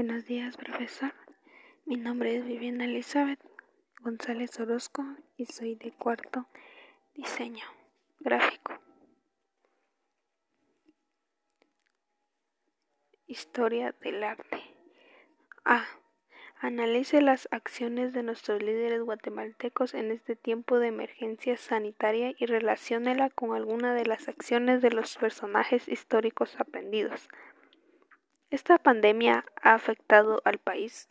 Buenos días, profesor. Mi nombre es Viviana Elizabeth González Orozco y soy de cuarto diseño gráfico. Historia del arte. A. Analice las acciones de nuestros líderes guatemaltecos en este tiempo de emergencia sanitaria y relaciónela con alguna de las acciones de los personajes históricos aprendidos. Esta pandemia ha afectado al país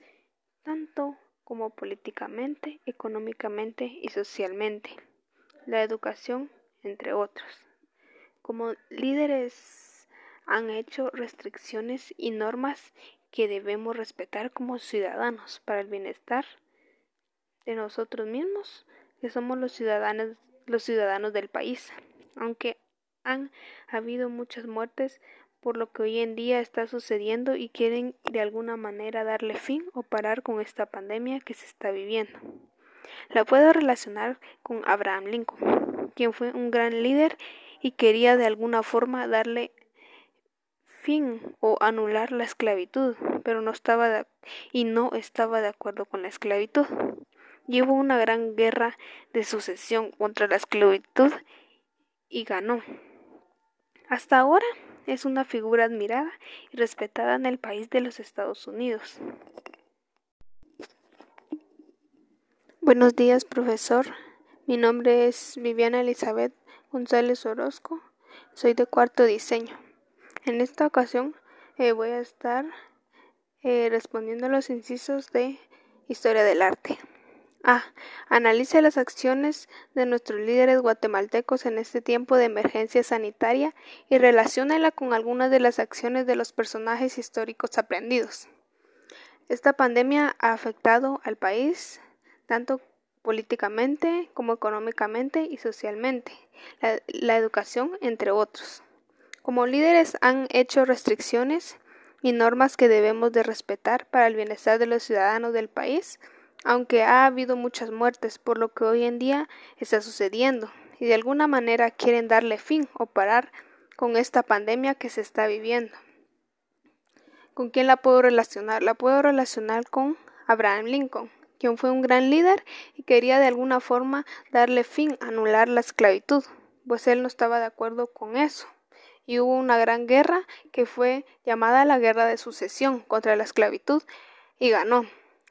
tanto como políticamente, económicamente y socialmente, la educación, entre otros. Como líderes han hecho restricciones y normas que debemos respetar como ciudadanos para el bienestar de nosotros mismos, que somos los ciudadanos, los ciudadanos del país. Aunque han habido muchas muertes por lo que hoy en día está sucediendo y quieren de alguna manera darle fin o parar con esta pandemia que se está viviendo. La puedo relacionar con Abraham Lincoln, quien fue un gran líder y quería de alguna forma darle fin o anular la esclavitud, pero no estaba y no estaba de acuerdo con la esclavitud. Llevó una gran guerra de sucesión contra la esclavitud y ganó. Hasta ahora es una figura admirada y respetada en el país de los Estados Unidos. Buenos días, profesor. Mi nombre es Viviana Elizabeth González Orozco. Soy de cuarto diseño. En esta ocasión eh, voy a estar eh, respondiendo a los incisos de historia del arte. A. Analice las acciones de nuestros líderes guatemaltecos en este tiempo de emergencia sanitaria y relaciónela con algunas de las acciones de los personajes históricos aprendidos. Esta pandemia ha afectado al país tanto políticamente como económicamente y socialmente, la, la educación, entre otros. Como líderes han hecho restricciones y normas que debemos de respetar para el bienestar de los ciudadanos del país, aunque ha habido muchas muertes por lo que hoy en día está sucediendo, y de alguna manera quieren darle fin o parar con esta pandemia que se está viviendo. ¿Con quién la puedo relacionar? La puedo relacionar con Abraham Lincoln, quien fue un gran líder y quería de alguna forma darle fin, anular la esclavitud, pues él no estaba de acuerdo con eso. Y hubo una gran guerra que fue llamada la Guerra de Sucesión contra la esclavitud y ganó.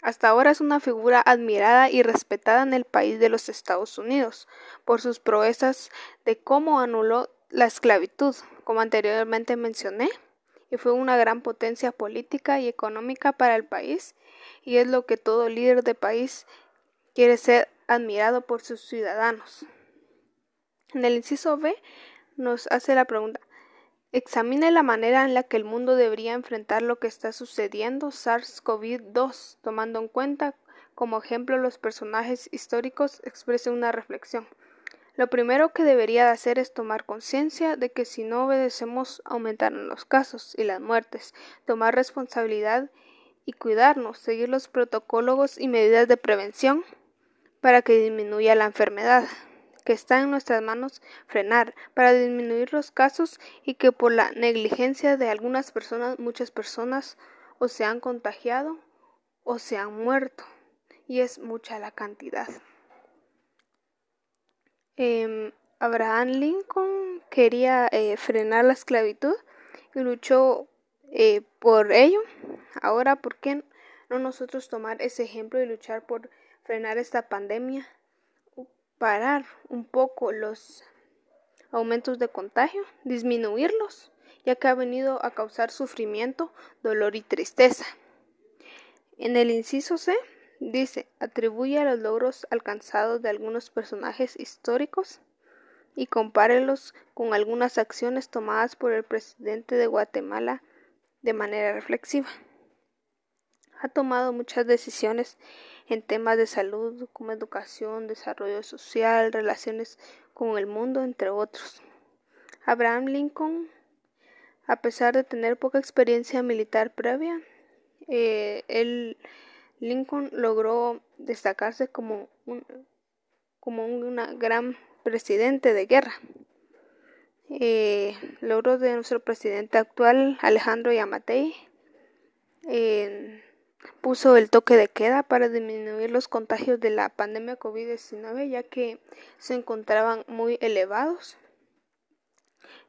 Hasta ahora es una figura admirada y respetada en el país de los Estados Unidos por sus proezas de cómo anuló la esclavitud, como anteriormente mencioné, y fue una gran potencia política y económica para el país, y es lo que todo líder de país quiere ser admirado por sus ciudadanos. En el inciso B nos hace la pregunta Examine la manera en la que el mundo debería enfrentar lo que está sucediendo SARS-CoV-2, tomando en cuenta como ejemplo los personajes históricos, exprese una reflexión. Lo primero que debería hacer es tomar conciencia de que si no obedecemos aumentarán los casos y las muertes, tomar responsabilidad y cuidarnos, seguir los protocolos y medidas de prevención para que disminuya la enfermedad que está en nuestras manos frenar para disminuir los casos y que por la negligencia de algunas personas, muchas personas o se han contagiado o se han muerto y es mucha la cantidad. Em, Abraham Lincoln quería eh, frenar la esclavitud y luchó eh, por ello. Ahora, ¿por qué no nosotros tomar ese ejemplo y luchar por frenar esta pandemia parar un poco los aumentos de contagio, disminuirlos, ya que ha venido a causar sufrimiento, dolor y tristeza. En el inciso C dice atribuye a los logros alcanzados de algunos personajes históricos y compárelos con algunas acciones tomadas por el presidente de Guatemala de manera reflexiva. Ha tomado muchas decisiones en temas de salud como educación, desarrollo social, relaciones con el mundo, entre otros. Abraham Lincoln, a pesar de tener poca experiencia militar previa, eh, Lincoln logró destacarse como un como una gran presidente de guerra. Eh, de nuestro presidente actual, Alejandro Yamatei, puso el toque de queda para disminuir los contagios de la pandemia COVID-19 ya que se encontraban muy elevados.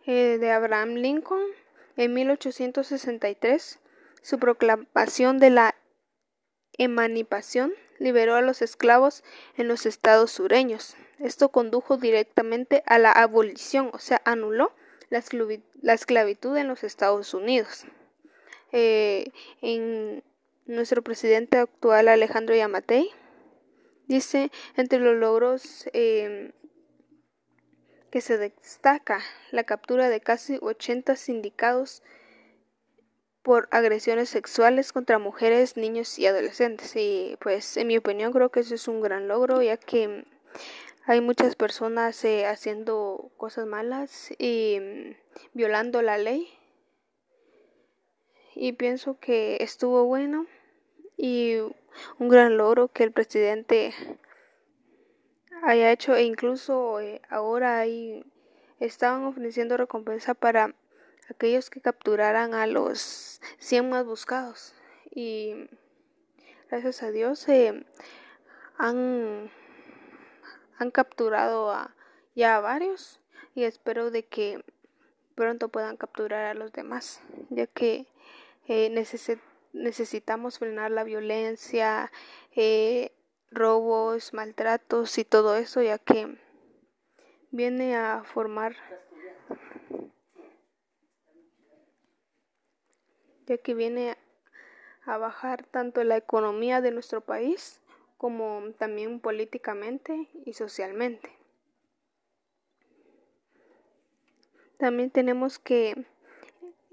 Eh, de Abraham Lincoln en 1863, su proclamación de la emancipación liberó a los esclavos en los estados sureños. Esto condujo directamente a la abolición, o sea, anuló la, esclavitud en los Estados Unidos. Eh, nuestro presidente actual Alejandro Yamatei dice entre los logros em, que se destaca la captura de casi 80 sindicados por agresiones sexuales contra mujeres, niños y adolescentes. Y pues en mi opinión creo que eso es un gran logro ya que hay muchas personas eh, haciendo cosas malas y mm, violando la ley. Y pienso que estuvo bueno y un gran logro que el presidente haya hecho e incluso eh, ahora ahí estaban ofreciendo recompensa para aquellos que capturaran a los 100 más buscados. Y gracias a Dios eh, han, han capturado a, ya a varios y espero de que pronto puedan capturar a los demás ya que eh, necesitamos frenar la violencia eh, robos maltratos y todo eso ya que viene a formar ya que viene a bajar tanto la economía de nuestro país como también políticamente y socialmente. También tenemos que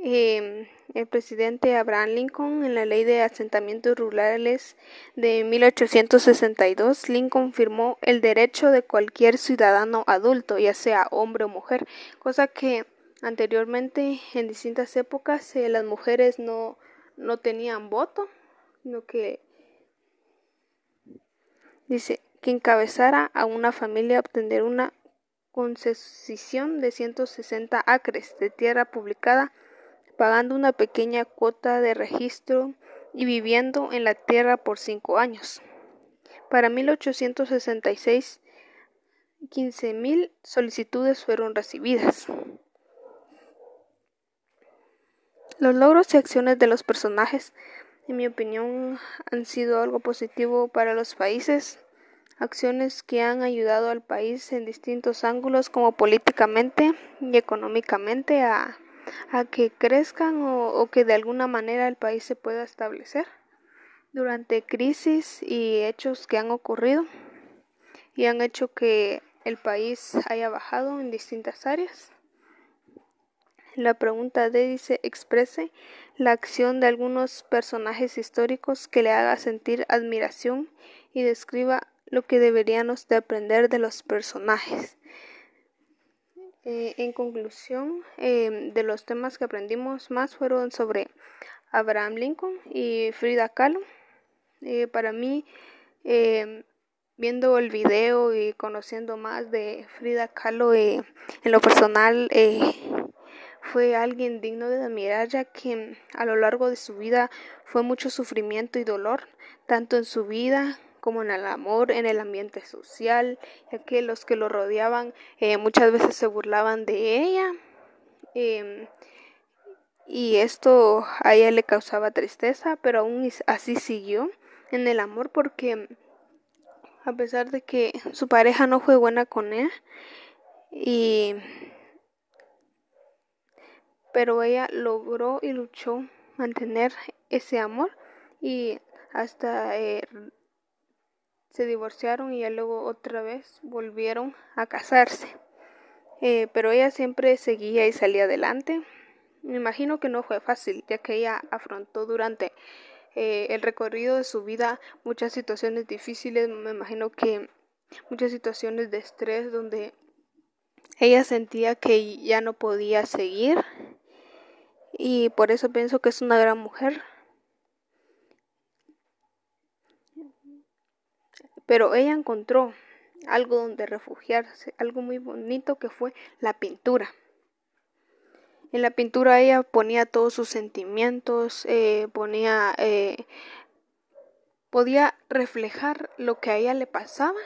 eh, el presidente Abraham Lincoln en la ley de asentamientos rurales de 1862, Lincoln firmó el derecho de cualquier ciudadano adulto, ya sea hombre o mujer, cosa que Anteriormente, en distintas épocas, eh, las mujeres no, no tenían voto, sino que dice que encabezara a una familia a obtener una concesión de 160 acres de tierra publicada, pagando una pequeña cuota de registro y viviendo en la tierra por cinco años. Para 1866, 15.000 solicitudes fueron recibidas. Los logros y acciones de los personajes, en mi opinión, han sido algo positivo para los países, acciones que han ayudado al país en distintos ángulos, como políticamente y económicamente, a, que crezcan o, o que de alguna manera el país se pueda establecer durante crisis y hechos que han ocurrido y han hecho que el país haya bajado en distintas áreas. La pregunta D dice exprese la acción de algunos personajes históricos que le haga sentir admiración y describa lo que deberíamos de aprender de los personajes. Eh, en conclusión, em, de los temas que aprendimos más fueron sobre Abraham Lincoln y Frida Kahlo. Eh, para mí, em, viendo el video y conociendo más de Frida Kahlo eh, en lo personal, fue alguien digno de admirar ya que a lo largo de su vida fue mucho sufrimiento y dolor, tanto en su vida como en el amor, en el ambiente social, ya que los que lo rodeaban eh, muchas veces se burlaban de ella. Em, y esto a ella le causaba tristeza, pero aún así siguió en el amor porque a pesar de que su pareja no fue buena con él y pero ella logró y luchó mantener ese amor y hasta eh, se divorciaron y luego otra vez volvieron a casarse. Eh, pero ella siempre seguía y salía adelante. Me imagino que no fue fácil, ya que ella afrontó durante eh, el recorrido de su vida muchas situaciones difíciles. Me imagino que muchas situaciones de estrés donde ella sentía que ya no podía seguir y por eso pienso que es una gran mujer. Pero ella encontró algo donde refugiarse, algo muy bonito que fue la pintura. En la pintura ella ponía todos sus sentimientos, eh, ponía, eh, podía reflejar lo que a ella le pasaba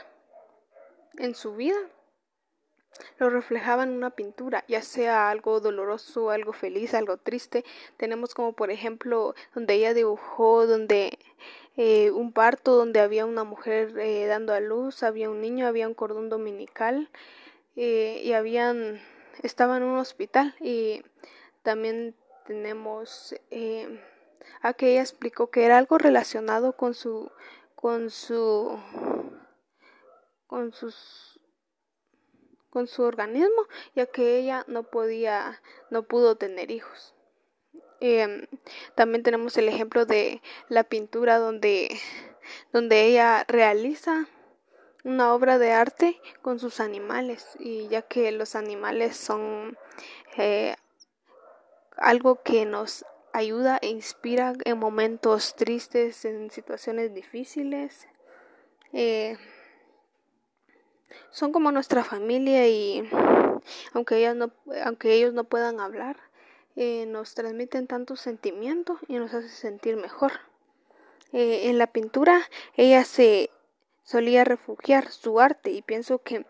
en su vida. Lo reflejaba en una pintura, ya sea algo doloroso, algo feliz, algo triste. Tenemos como por ejemplo donde ella dibujó, donde eh, un parto, donde había una mujer dando a luz, había un niño, había un cordón dominical y habían estaba en un hospital y también tenemos eh, a que ella explicó que era algo relacionado con su con su con sus con su organismo ya que ella no podía no pudo tener hijos em, también tenemos el ejemplo de la pintura donde donde ella realiza una obra de arte con sus animales y ya que los animales son eh, algo que nos ayuda e inspira en momentos tristes, en situaciones difíciles. Eh, son como nuestra familia y aunque, ellas no, aunque ellos no puedan hablar, eh, nos transmiten tanto sentimiento y nos hace sentir mejor. en la pintura ella se solía refugiar su arte y pienso que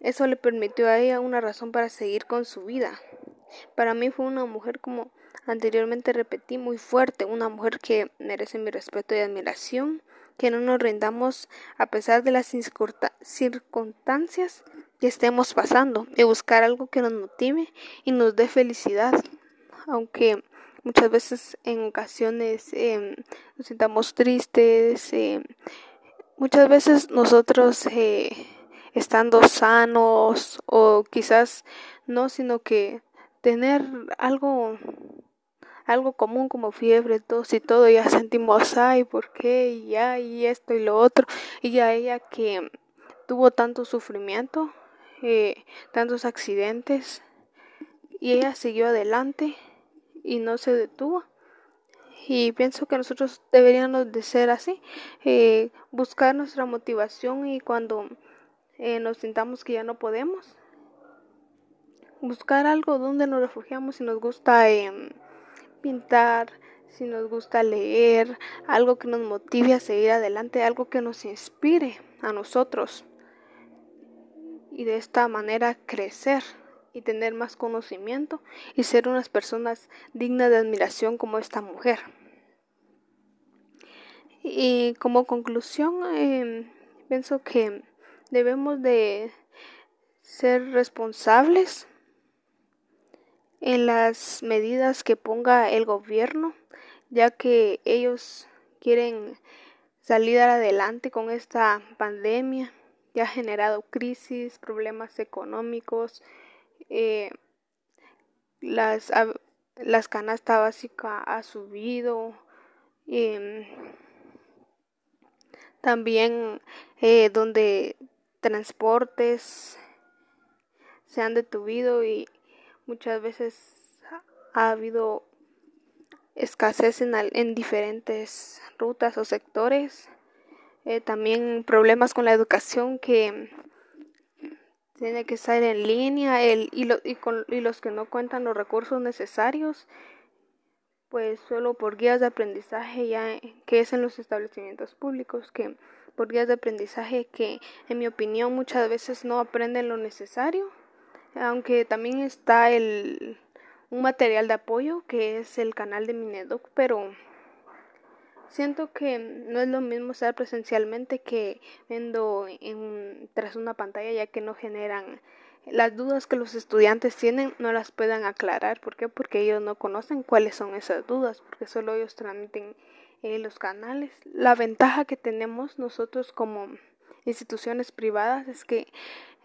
eso le permitió a ella una razón para seguir con su vida. Para mí fue una mujer como anteriormente repetí muy fuerte, una mujer que merece mi respeto y admiración, que no nos rindamos a pesar de las circunstancias que estemos pasando, de buscar algo que nos motive y nos dé felicidad, aunque muchas veces en ocasiones em, nos sintamos tristes, em, Muchas veces nosotros eh, estando sanos o quizás no, sino que tener algo algo común como fiebre, tos y todo, ya sentimos, ay, ¿por qué? Y ya, y esto y lo otro. Y ya ella que tuvo tanto sufrimiento, eh, tantos accidentes, y ella siguió adelante y no se detuvo y pienso que nosotros deberíamos de ser así, eh, buscar nuestra motivación y cuando eh, nos sintamos que ya no podemos, buscar algo donde nos refugiamos si nos gusta em, pintar, si nos gusta leer, algo que nos motive a seguir adelante, algo que nos inspire a nosotros y de esta manera crecer y tener más conocimiento y ser unas personas dignas de admiración como esta mujer. Y como conclusión, em, pienso que debemos de ser responsables en las medidas que ponga el gobierno, ya que ellos quieren salir adelante con esta pandemia, ya ha generado crisis, problemas económicos, eh, las, las canasta básica ha subido, em, también eh, donde transportes se han detuvido y muchas veces ha habido escasez en, en diferentes rutas o sectores. Eh, también problemas con la educación que tiene que estar en línea el, y, y los que no cuentan los recursos necesarios pues solo por guías de aprendizaje ya que es en los establecimientos públicos que por guías de aprendizaje que en mi opinión muchas veces no aprenden lo necesario aunque también está el un material de apoyo que es el canal de Minedoc pero siento que no es lo mismo estar presencialmente que viendo en, tras una pantalla ya que no generan las dudas que los estudiantes tienen no las puedan aclarar. ¿Por qué? Porque ellos no conocen cuáles son esas dudas, porque solo ellos transmiten eh, los canales. La ventaja que tenemos nosotros como instituciones privadas es que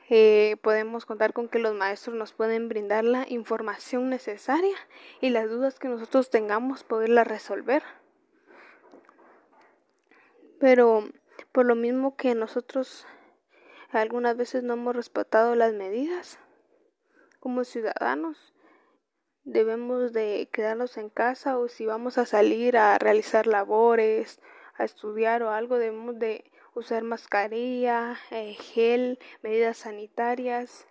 eh, podemos contar con que los maestros nos pueden brindar la información necesaria y las dudas que nosotros tengamos poderlas resolver. Pero por lo mismo que nosotros algunas veces no hemos respetado las medidas. Como ciudadanos debemos de quedarnos en casa o si vamos a salir a realizar labores, a estudiar o algo, debemos de usar mascarilla, eh, gel, medidas sanitarias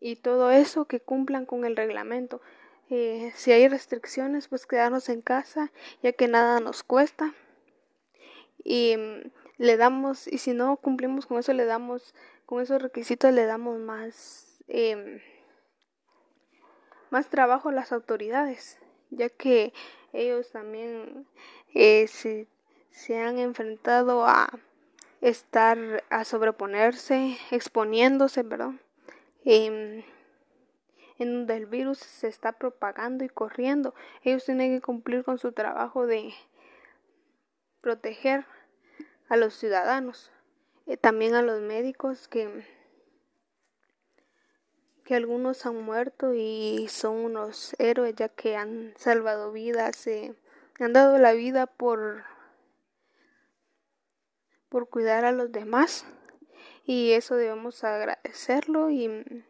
y todo eso que cumplan con el reglamento. Eh, si hay restricciones, pues quedarnos en casa, ya que nada nos cuesta. Y mm, le damos, y si no cumplimos con eso, le damos, con esos requisitos, le damos más, eh, más trabajo a las autoridades, ya que ellos también eh, se, se han enfrentado a estar, a sobreponerse, exponiéndose, perdón. Eh, en donde el virus se está propagando y corriendo. Ellos tienen que cumplir con su trabajo de proteger a los ciudadanos, eh, también a los médicos que que algunos han muerto y son unos héroes ya que han salvado vidas, eh, han dado la vida por por cuidar a los demás y eso debemos agradecerlo y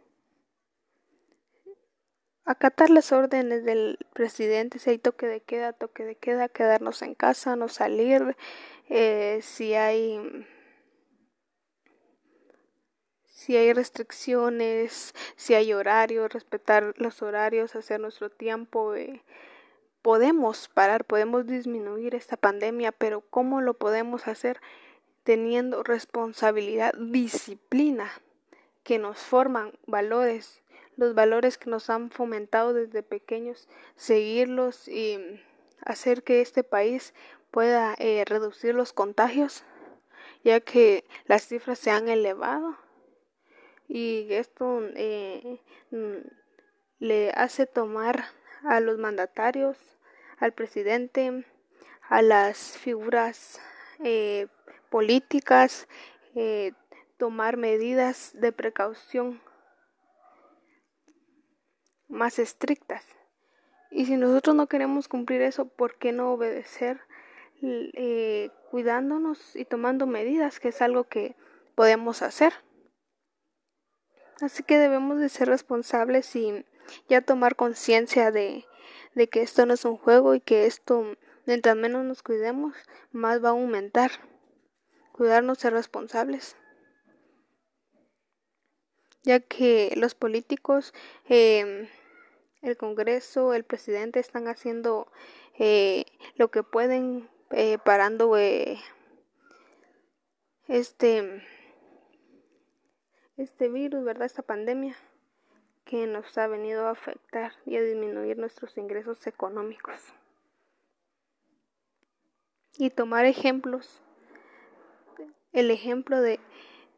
acatar las órdenes del presidente, si hay toque de queda, toque de queda, quedarnos en casa, no salir, eh, si hay si hay restricciones, si hay horarios, respetar los horarios, hacer nuestro tiempo. Eh, podemos parar, podemos disminuir esta pandemia, pero ¿cómo lo podemos hacer? Teniendo responsabilidad, disciplina, que nos forman valores, los valores que nos han fomentado desde pequeños, seguirlos y hacer que este país pueda eh, reducir los contagios, ya que las cifras se han elevado y esto eh, mm, le hace tomar a los mandatarios, al presidente, a las figuras eh, políticas, tomar medidas de precaución más estrictas. Y si nosotros no queremos cumplir eso, ¿por qué no obedecer eh, cuidándonos y tomando medidas, que es algo que podemos hacer? Así que debemos de ser responsables y ya tomar conciencia de, de que esto no es un juego y que esto, mientras menos nos cuidemos, más va a aumentar. Cuidarnos, ser responsables ya que los políticos eh, el Congreso, el presidente están haciendo eh, lo que pueden eh, parando eh, este este virus, ¿verdad? Esta pandemia que nos ha venido a afectar y a disminuir nuestros ingresos económicos. Y tomar ejemplos, el ejemplo de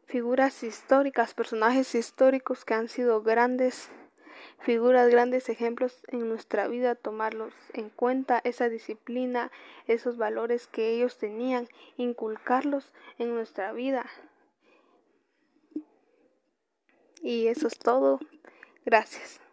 figuras históricas, personajes históricos que han sido grandes figuras, grandes ejemplos en nuestra vida, tomarlos en cuenta, esa disciplina, esos valores que ellos tenían, inculcarlos en nuestra vida. Y eso es todo. Gracias.